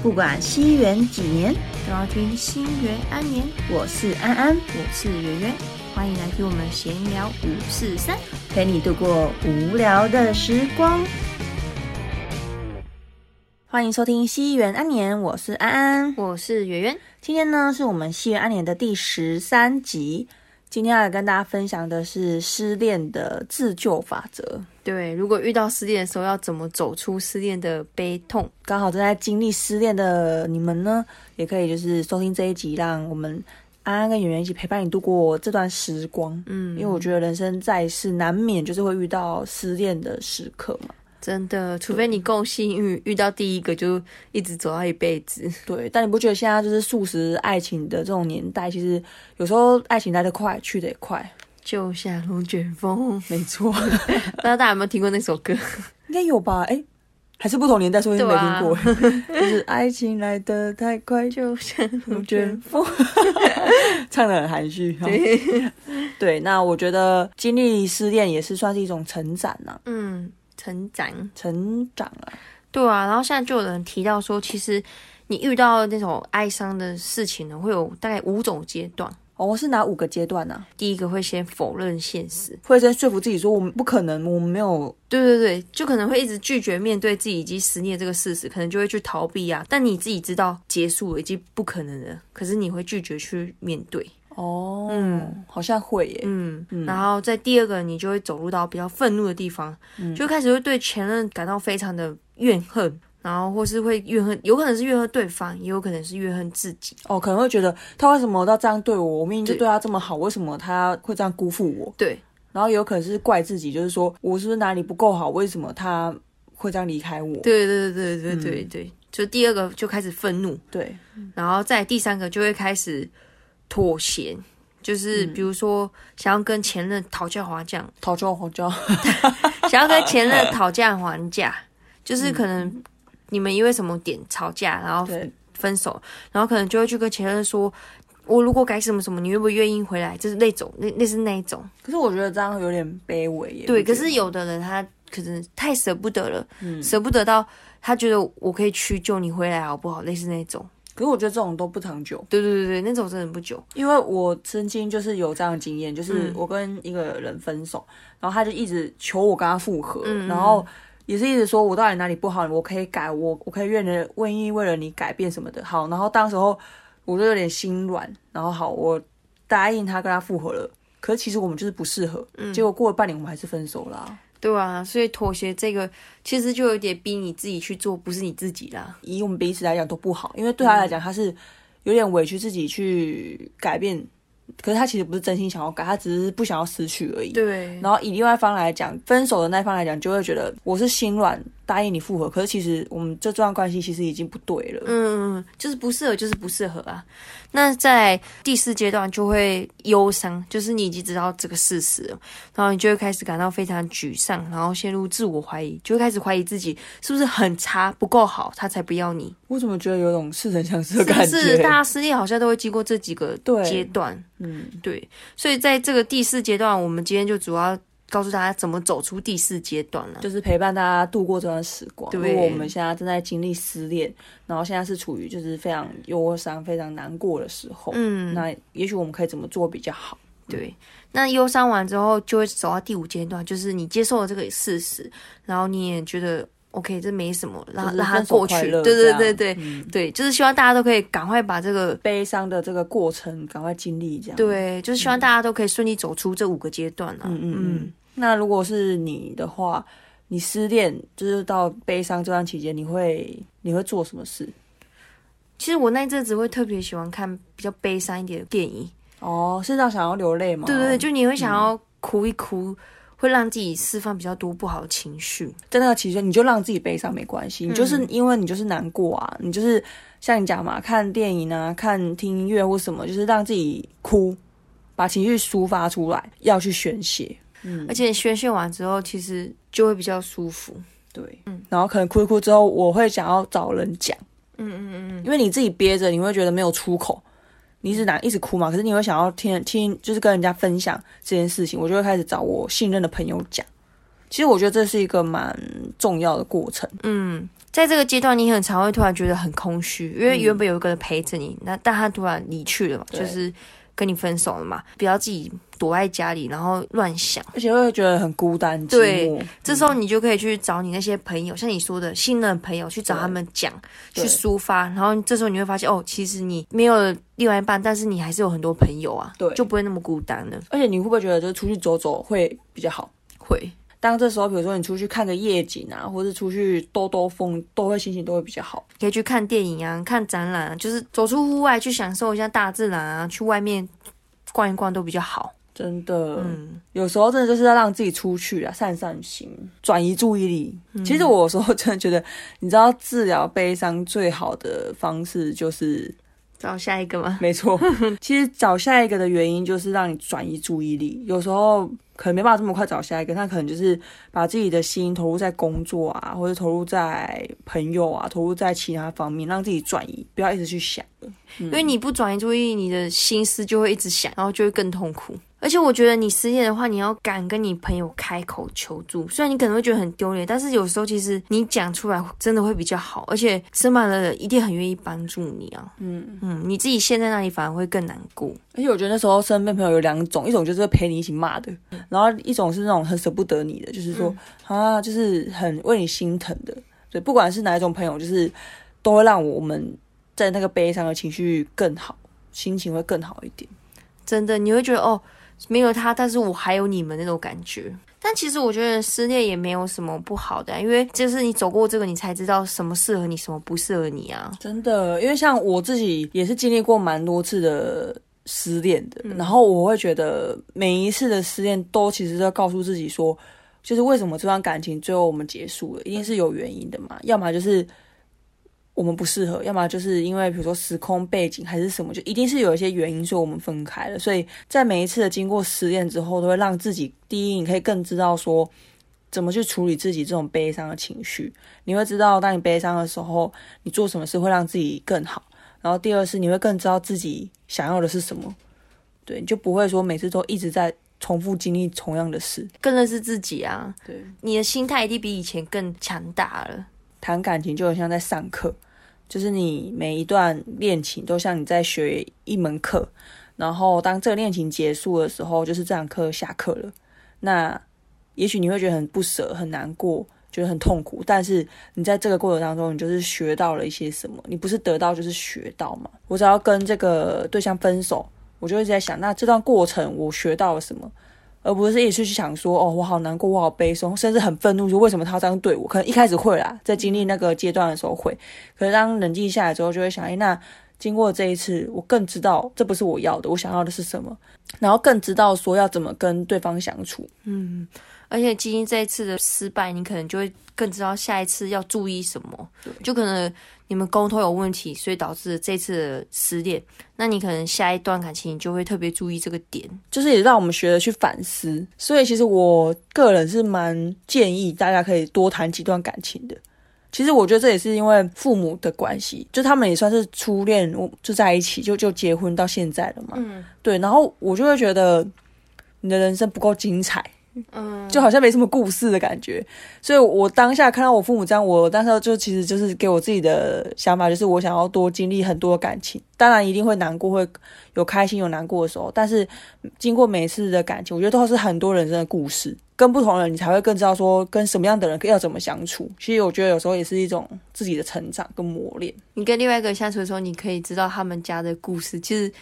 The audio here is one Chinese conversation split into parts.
不管西元几年，都要听心元安眠。我是安安，我是圆圆，欢迎来听我们闲聊五四三。陪你度过无聊的时光。欢迎收听西元安年，我是安安。我是圆圆，今天呢是我们西元安年的第十三集。今天要来跟大家分享的是失恋的自救法则。对，如果遇到失恋的时候，要怎么走出失恋的悲痛？刚好正在经历失恋的你们呢，也可以就是收听这一集，让我们安安跟圆圆一起陪伴你度过这段时光。嗯，因为我觉得人生在世难免就是会遇到失恋的时刻嘛。真的，除非你够幸运，遇到第一个就一直走到一辈子。对，但你不觉得现在就是素食爱情的这种年代，其实有时候爱情来得快，去得也快。就像龙卷风，没错，不知道大家有没有听过那首歌？应该有吧？哎，还是不同年代，所以没听过。就是爱情来得太快，就像龙卷风，唱的很含蓄。对，对，那我觉得经历失恋也是算是一种成长呐、嗯，成长。成长啊。对啊，然后现在就有人提到说，其实你遇到那种哀伤的事情呢，会有大概五种阶段。哦，我是哪五个阶段呢、第一个会先否认现实，会先说服自己说我们不可能，我们没有。对对对，就可能会一直拒绝面对自己以及思念这个事实，可能就会去逃避啊。但你自己知道结束了已经不可能了，可是你会拒绝去面对。哦，嗯好像会耶。嗯，然后在第二个，你就会走入到比较愤怒的地方，就开始会对前任感到非常的怨恨，然后或是会怨恨，有可能是怨恨对方，也有可能是怨恨自己。哦，可能会觉得他为什么要这样对我？我明明就对对他这么好，为什么他会这样辜负我？对，然后有可能是怪自己，就是说我是不是哪里不够好？为什么他会这样离开我？对对对对对对对，就第二个就开始愤怒，对，然后再第三个就会开始妥协，就是比如说想要跟前任讨价还价，讨价还价，想要跟前任讨价还价，就是可能你们因为什么点吵架，然后对，分手，然后可能就会去跟前任说。我如果改什么什么，你愿不愿意回来？就是那种，那那是那一种。可是我觉得这样有点卑微耶。对，可是有的人他可能太舍不得了，嗯舍不得到他觉得我可以去救你回来好不好？类似那种。可是我觉得这种都不长久，对对对对，那种真的不久。因为我曾经就是有这样的经验，就是嗯我跟一个人分手，然后他就一直求我跟他复合，然后也是一直说我到底哪里不好，我可以改，我我可以愿了愿意为了你改变什么的。好，然后当时候我就有点心软，然后好，我答应他跟他复合了。可是其实我们就是不适合，嗯结果过了半年我们还是分手啦。对啊，所以妥协这个其实就有点逼你自己去做，不是你自己啦。以我们彼此来讲都不好，因为对他来讲他是有点委屈自己去改变，可是他其实不是真心想要改，他只是不想要失去而已。对，然后以另外一方来讲，分手的那一方来讲，就会觉得我是心软答应你复合，可是其实我们这段关系其实已经不对了。嗯，嗯，就是不适合，就是不适合啊。那在第四阶段就会忧伤，就是你已经知道这个事实了，然后你就会开始感到非常沮丧，然后陷入自我怀疑，就会开始怀疑自己是不是很差，不够好，他才不要你。我怎么觉得有种似曾相识的感觉？是大家失恋好像都会经过这几个阶段？嗯，对，所以在这个第四阶段，我们今天就主要告诉大家怎么走出第四阶段了。就是陪伴大家度过这段时光。对如果我们现在正在经历失恋，然后现在是处于就是非常忧伤、非常难过的时候，嗯，那也许我们可以怎么做比较好？对。那忧伤完之后，就会走到第五阶段，就是你接受了这个事实，然后你也觉得 OK，这没什么，让就是让它过去。对对对对、嗯对，就是希望大家都可以赶快把这个。悲伤的这个过程赶快经历，这样。对，就是希望大家都可以顺利走出这五个阶段啊。嗯嗯嗯。那如果是你的话，你失恋就是到悲伤这段期间，你会你会做什么事？其实我那一阵子会特别喜欢看比较悲伤一点的电影。哦，是到想要流泪吗？对对对，就你会想要哭一哭，会让自己释放比较多不好的情绪。在那个期间，你就让自己悲伤没关系，你就是嗯因为你就是难过啊，你就是像你讲嘛，看电影啊，看听音乐或什么，就是让自己哭，把情绪抒发出来，要去宣泄。嗯。而且宣泄完之后，其实就会比较舒服。对，嗯。然后可能哭一哭之后，我会想要找人讲，嗯嗯嗯因为你自己憋着，你会觉得没有出口，你一直难一直哭嘛，可是你会想要听听，就是跟人家分享这件事情，我就会开始找我信任的朋友讲。其实我觉得这是一个蛮重要的过程。嗯，在这个阶段，你很常会突然觉得很空虚，因为原本有一个人陪着你，那但他突然离去了嘛，就是跟你分手了嘛，不要自己躲在家里，然后乱想。而且会觉得很孤单、寂对寞。这时候你就可以去找你那些朋友，像你说的信任朋友，去找他们讲，去抒发。然后这时候你会发现，哦，其实你没有另外一半，但是你还是有很多朋友啊，对就不会那么孤单了。而且你会不会觉得，就是出去走走会比较好？会，当这时候，比如说你出去看个夜景啊，或者出去兜兜风，都会心情都会比较好。可以去看电影啊，看展览啊，就是走出户外去享受一下大自然啊，去外面逛一逛都比较好。真的，嗯，有时候真的就是要让自己出去啊，散散心，转移注意力。其实我有时候真的觉得，你知道治疗悲伤最好的方式就是，找下一个吗？没错，其实找下一个的原因就是让你转移注意力。有时候可能没办法这么快找下一个，他可能就是把自己的心投入在工作啊，或者投入在朋友啊，投入在其他方面，让自己转移，不要一直去想了。因为你不转移注意，你的心思就会一直想，然后就会更痛苦。而且我觉得你失业的话，你要敢跟你朋友开口求助，虽然你可能会觉得很丢脸，但是有时候其实你讲出来真的会比较好，而且身旁的人一定很愿意帮助你啊。嗯嗯，你自己陷在那里反而会更难过。而且我觉得那时候身边朋友有两种，一种就是陪你一起骂的，然后一种是那种很舍不得你的，就是说、啊，就是很为你心疼的。对，不管是哪一种朋友，就是都会让我们在那个悲伤的情绪更好，心情会更好一点。真的，你会觉得哦，没有他，但是我还有你们那种感觉。但其实我觉得失恋也没有什么不好的啊、因为就是你走过这个，你才知道什么适合你，什么不适合你啊。真的，因为像我自己也是经历过蛮多次的失恋的，然后我会觉得每一次的失恋都其实都要告诉自己说，就是为什么这段感情最后我们结束了，一定是有原因的嘛，要么就是我们不适合，要么就是因为比如说时空背景还是什么，就一定是有一些原因，所以我们分开了。所以在每一次的经过失恋之后，都会让自己第一，你可以更知道说。怎么去处理自己这种悲伤的情绪？你会知道，当你悲伤的时候，你做什么事会让自己更好。然后第二是，你会更知道自己想要的是什么，对，你就不会说每次都一直在重复经历同样的事。更认识自己啊，对，你的心态一定比以前更强大了。谈感情就很像在上课，就是你每一段恋情都像你在学一门课，然后当这个恋情结束的时候，就是这堂课下课了。那也许你会觉得很不舍、很难过，觉得很痛苦，但是你在这个过程当中，你就是学到了一些什么。你不是得到就是学到嘛。我只要跟这个对象分手，我就一直在想，那这段过程我学到了什么，而不是一直去想说，哦，我好难过，我好悲伤，甚至很愤怒，说为什么他这样对我？可能一开始会啦，在经历那个阶段的时候会，可是当冷静下来之后，就会想，哎，那经过这一次，我更知道这不是我要的，我想要的是什么，然后更知道说要怎么跟对方相处。嗯而且基因这一次的失败，你可能就会更知道下一次要注意什么。就可能你们沟通有问题，所以导致这次的失恋。那你可能下一段感情你就会特别注意这个点。就是也让我们学着去反思。所以其实我个人是蛮建议大家可以多谈几段感情的。其实我觉得这也是因为父母的关系，就他们也算是初恋，就在一起，就就结婚到现在了嘛。嗯对，然后我就会觉得你的人生不够精彩，嗯，就好像没什么故事的感觉。所以我当下看到我父母这样，我当时就其实就是给我自己的想法，就是我想要多经历很多感情，当然一定会难过，会有开心有难过的时候，但是经过每一次的感情，我觉得都是很多人生的故事。跟不同的人，你才会更知道说跟什么样的人要怎么相处。其实我觉得有时候也是一种自己的成长跟磨练。你跟另外一个人相处的时候，你可以知道他们家的故事，其实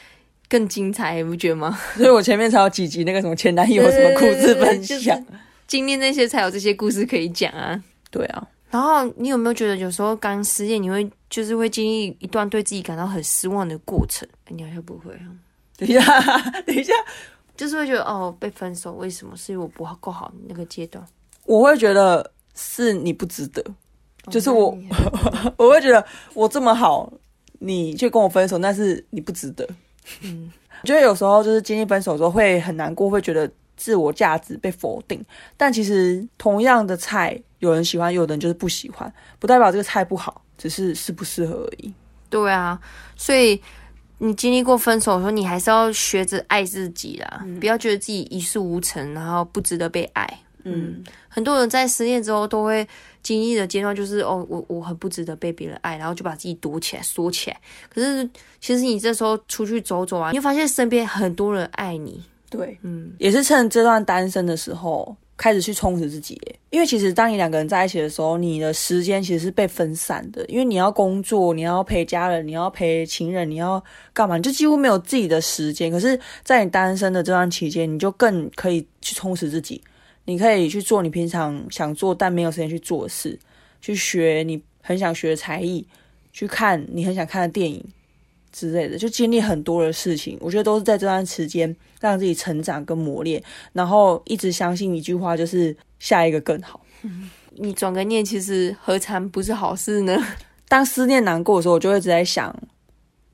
更精彩，你不觉得吗？所以我前面才有几集那个什么前男友什么故事分享。经历那些才有这些故事可以讲啊。对啊，然后你有没有觉得有时候刚失恋，你会就是会经历一段对自己感到很失望的过程？哎你好像不会啊，等一下，等一下，就是会觉得哦，被分手为什么？是因为我不够好那个阶段。我会觉得是你不值得，就是我 我会觉得我这么好，你却跟我分手，那是你不值得。嗯，我觉得有时候就是经历分手的时候会很难过，会觉得自我价值被否定。但其实同样的菜，有人喜欢，有的人就是不喜欢，不代表这个菜不好，只是适不适合而已。对啊，所以你经历过分手的时候，你还是要学着爱自己啦，不要觉得自己一事无成，然后不值得被爱。嗯，很多人在失恋之后都会经历的阶段就是哦，我我很不值得被别人爱，然后就把自己躲起来缩起来。可是其实你这时候出去走走啊，你会发现身边很多人爱你。对，嗯，也是趁这段单身的时候开始去充实自己。因为其实当你两个人在一起的时候，你的时间其实是被分散的，因为你要工作，你要陪家人，你要陪情人，你要干嘛，你就几乎没有自己的时间。可是，在你单身的这段期间，你就更可以去充实自己，你可以去做你平常想做但没有时间去做的事，去学你很想学的才艺，去看你很想看的电影之类的，就经历很多的事情。我觉得都是在这段时间让自己成长跟磨练，然后一直相信一句话，就是下一个更好。你转个念，其实何尝不是好事呢？当思念难过的时候，我就会一直在想：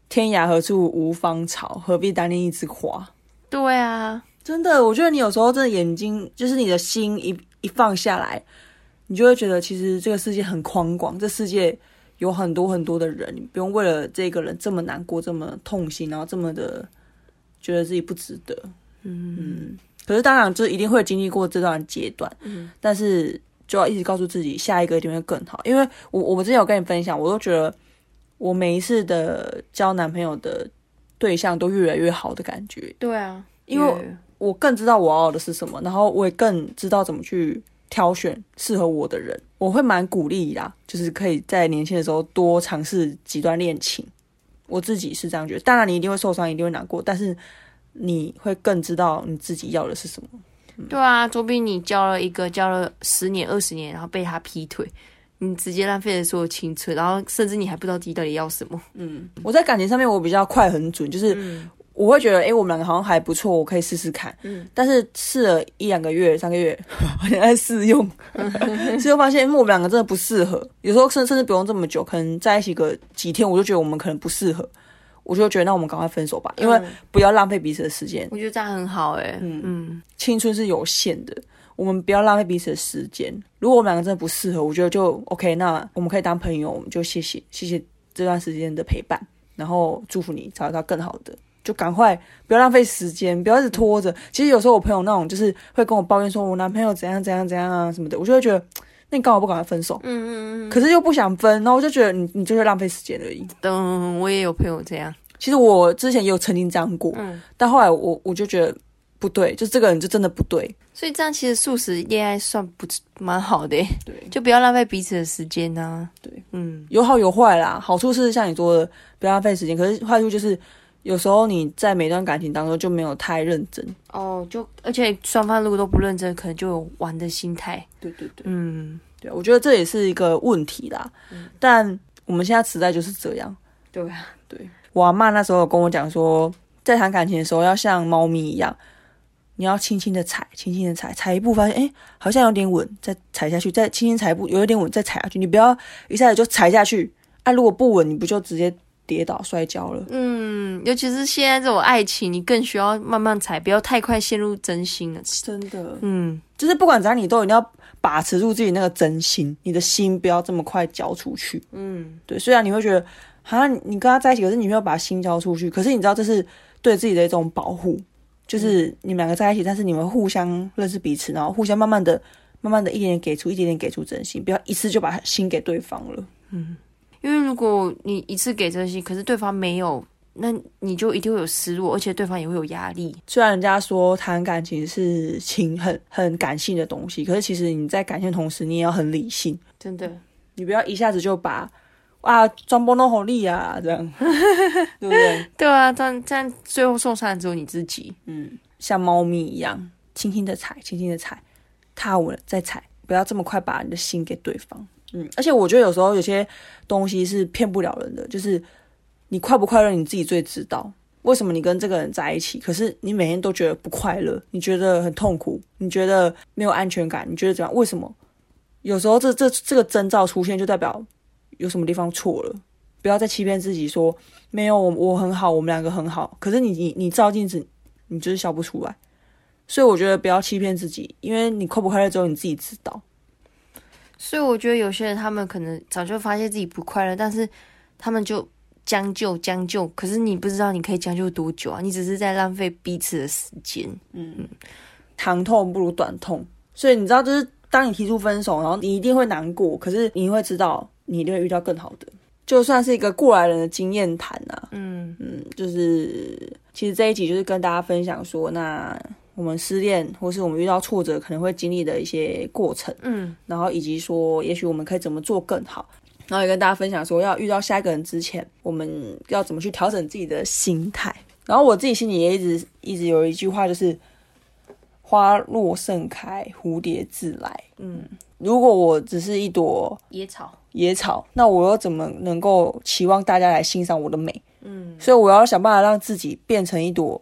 天涯何处无芳草，何必单恋一枝花？对啊，真的，我觉得你有时候真的眼睛，就是你的心一一放下来，你就会觉得其实这个世界很宽广，这世界有很多很多的人，你不用为了这个人这么难过，这么痛心，然后这么的觉得自己不值得。嗯可是当然，就是一定会经历过这段阶段，嗯但是就要一直告诉自己，下一个一定会更好。因为我我之前有跟你分享，我都觉得我每一次的交男朋友的对象都越来越好的感觉，对啊，因为也我更知道我要的是什么，然后我也更知道怎么去挑选适合我的人。我会蛮鼓励啦，就是可以在年轻的时候多尝试几段恋情。我自己是这样觉得，当然你一定会受伤，一定会难过，但是你会更知道你自己要的是什么。对啊，总比你交了一个交了十年、二十年，然后被他劈腿，你直接浪费了所有青春，然后甚至你还不知道自己到底要什么。嗯我在感情上面我比较快很准，就是嗯我会觉得，哎、我们两个好像还不错，我可以试试看。嗯但是试了一两个月、三个月，好像在试用，最后发现，因为我们两个真的不适合。有时候甚甚至不用这么久，可能在一起个几天，我就觉得我们可能不适合，我就觉得那我们赶快分手吧，因为嗯不要浪费彼此的时间。我觉得这样很好哎、嗯嗯，青春是有限的，我们不要浪费彼此的时间。如果我们两个真的不适合，我觉得就 OK，那我们可以当朋友，我们就谢谢谢谢这段时间的陪伴，然后祝福你找到更好的，就赶快不要浪费时间，不要一直拖着。其实有时候我朋友那种就是会跟我抱怨说，我男朋友怎样怎样怎样啊什么的，我就会觉得，那你干嘛不赶快分手？嗯嗯嗯可是又不想分，然后我就觉得你你就是浪费时间而已。嗯，我也有朋友这样。其实我之前也有曾经这样过，嗯，但后来我我就觉得不对，就这个人就真的不对。所以这样其实素食恋爱算不蛮好的、欸，对，就不要浪费彼此的时间呐、对，嗯，有好有坏啦。好处是像你说的，不要浪费时间；可是坏处就是，有时候你在每段感情当中就没有太认真。哦，就而且双方如果都不认真，可能就有玩的心态。对对对，嗯，对，我觉得这也是一个问题啦。但我们现在时代就是这样。对啊，对我阿妈那时候有跟我讲说，在谈感情的时候要像猫咪一样，你要轻轻的踩，轻轻的踩，踩一步发现哎好像有点稳，再踩下去，再轻轻踩一步，有一点稳，再踩下去。你不要一下子就踩下去，啊，如果不稳，你不就直接跌倒摔跤了？嗯，尤其是现在这种爱情，你更需要慢慢踩，不要太快陷入真心了。真的，嗯，就是不管怎样，你都一定要把持住自己那个真心，你的心不要这么快交出去。嗯，对，虽然你会觉得，好像你跟他在一起，可是你没有把心交出去，可是你知道这是对自己的一种保护，就是你们两个在一起，但是你们互相认识彼此，然后互相慢慢的、慢慢的一点点给出，一点点给出真心，不要一次就把心给对方了。因为如果你一次给真心，可是对方没有，那你就一定会有失落，而且对方也会有压力。虽然人家说谈感情是情很很感性的东西，可是其实你在感性的同时，你也要很理性，真的，你不要一下子就把啊装波弄好力啊这样，对不对？对啊，这样这样最后受伤的只有你自己。嗯，像猫咪一样，轻轻的踩，轻轻的踩，踏稳了再踩，不要这么快把你的心给对方。嗯，而且我觉得有时候有些东西是骗不了人的，就是你快不快乐你自己最知道。为什么你跟这个人在一起，可是你每天都觉得不快乐，你觉得很痛苦，你觉得没有安全感，你觉得怎样？为什么？有时候这这这个征兆出现，就代表有什么地方错了。不要再欺骗自己说没有我我很好，我们两个很好。可是你你你照镜子，你就是笑不出来。所以我觉得不要欺骗自己，因为你快不快乐只有你自己知道。所以我觉得有些人他们可能早就发现自己不快乐，但是他们就将就将就，可是你不知道你可以将就多久啊？你只是在浪费彼此的时间。嗯长痛不如短痛，所以你知道，就是当你提出分手，然后你一定会难过，可是你会知道，你一定会遇到更好的。就算是一个过来人的经验谈啊，嗯嗯，就是其实这一集就是跟大家分享说，那我们失恋或是我们遇到挫折可能会经历的一些过程，嗯。然后以及说，也许我们可以怎么做更好，然后也跟大家分享说，要遇到下一个人之前，我们要怎么去调整自己的心态。然后我自己心里也一直一直有一句话，就是“花落盛开，蝴蝶自来”。嗯，如果我只是一朵野草，野草，那我又怎么能够期望大家来欣赏我的美？嗯。所以我要想办法让自己变成一朵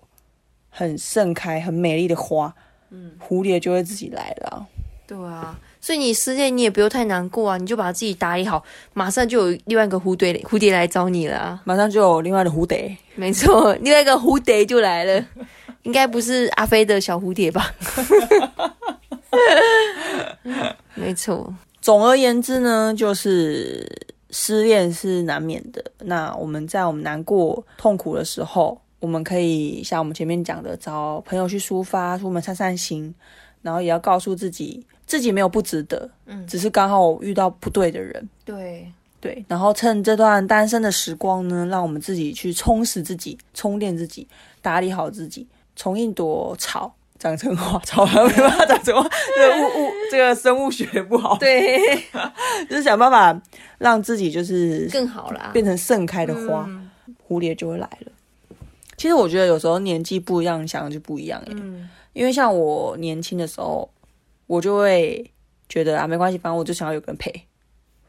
很盛开、很美丽的花，嗯，蝴蝶就会自己来了啊、对啊。所以你失恋，你也不用太难过啊，你就把自己打理好，马上就有另外一个蝴蝶蝴蝶来找你了啊。马上就有另外的蝴蝶。没错，另外一个蝴蝶就来了，应该不是阿飞的小蝴蝶吧？没错，总而言之呢，就是失恋是难免的。那我们在我们难过、痛苦的时候，我们可以像我们前面讲的，找朋友去抒发，出门散散心，然后也要告诉自己，自己没有不值得，嗯只是刚好遇到不对的人。对，对，然后趁这段单身的时光呢，让我们自己去充实自己、充电自己、打理好自己，从一朵草长成花，草还没办法长成花，这个物 物这个生物学不好，对，就是想办法让自己就是更好啦。变成盛开的花，嗯蝴蝶就会来了。其实我觉得有时候年纪不一样，想的就不一样耶。嗯因为像我年轻的时候，我就会觉得啊，没关系，反正我就想要有个人陪，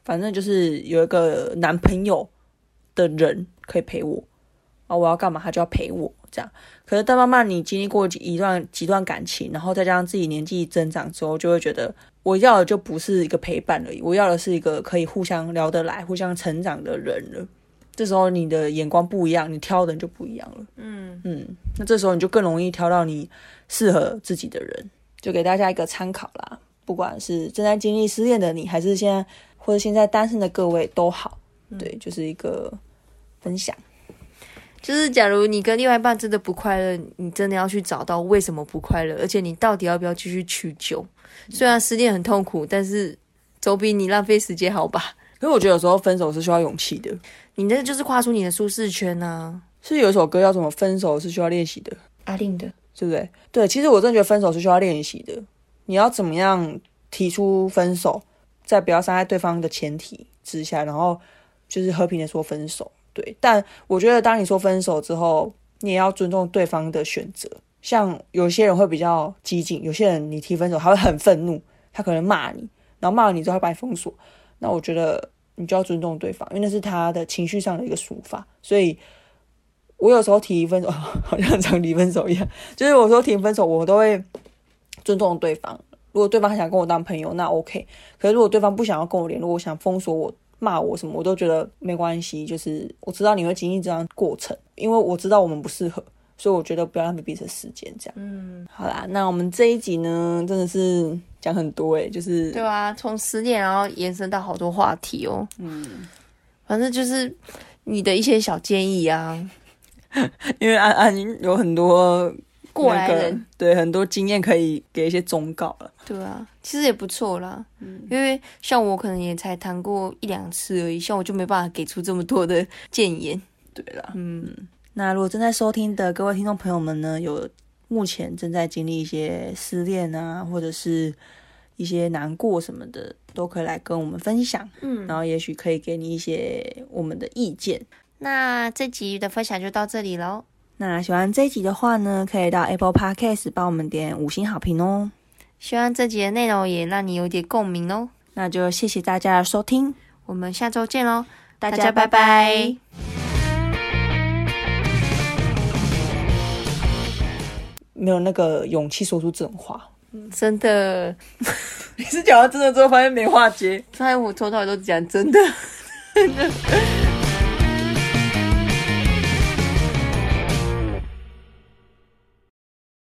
反正就是有一个男朋友的人可以陪我啊，我要干嘛他就要陪我这样。可是，但慢慢你经历过一段几段感情，然后再加上自己年纪增长之后，就会觉得我要的就不是一个陪伴而已，我要的是一个可以互相聊得来、互相成长的人了。这时候你的眼光不一样，你挑的人就不一样了。嗯，嗯，那这时候你就更容易挑到你适合自己的人，就给大家一个参考啦。不管是正在经历失恋的你，还是现在或者现在单身的各位都好，对，就是一个分享。就是假如你跟另外一半真的不快乐，你真的要去找到为什么不快乐，而且你到底要不要继续去救？虽然失恋很痛苦，但是总比你浪费时间好吧？可是我觉得有时候分手是需要勇气的，你那就是跨出你的舒适圈呐、是有一首歌叫什么？分手是需要练习的，阿令的，对不对？对，其实我真的觉得分手是需要练习的。你要怎么样提出分手，在不要伤害对方的前提之下，然后就是和平的说分手。对，但我觉得当你说分手之后，你也要尊重对方的选择。像有些人会比较激进，有些人你提分手他会很愤怒，他可能骂你，然后骂了你之后他把你封锁。那我觉得你就要尊重对方，因为那是他的情绪上的一个抒发。所以我有时候提分手，好像很常提分手一样，就是我说提分手，我都会尊重对方。如果对方还想跟我当朋友，那 OK。可是如果对方不想要跟我联络，我想封锁我、骂我什么，我都觉得没关系。就是我知道你会经历这样过程，因为我知道我们不适合，所以我觉得不要浪费彼此时间。这样，嗯，好啦，那我们这一集呢，真的是讲很多诶、就是对啊，从失恋然后延伸到好多话题哦，嗯，反正就是你的一些小建议啊，因为安安有很多过来那个人，对很多经验可以给一些忠告了。对啊，其实也不错啦。嗯。因为像我可能也才谈过一两次而已，像我就没办法给出这么多的建言。对啦，嗯，那如果正在收听的各位听众朋友们呢，有目前正在经历一些失恋啊，或者是一些难过什么的，都可以来跟我们分享，嗯，然后也许可以给你一些我们的意见。那这集的分享就到这里喽。那喜欢这一集的话呢，可以到 Apple Podcast 帮我们点五星好评哦。希望这集的内容也让你有点共鸣哦。那就谢谢大家的收听，我们下周见喽，大大家拜拜。没有那个勇气说出这种话。真的，你是讲到真的之后发现没话接。所以我从头到尾都讲真的。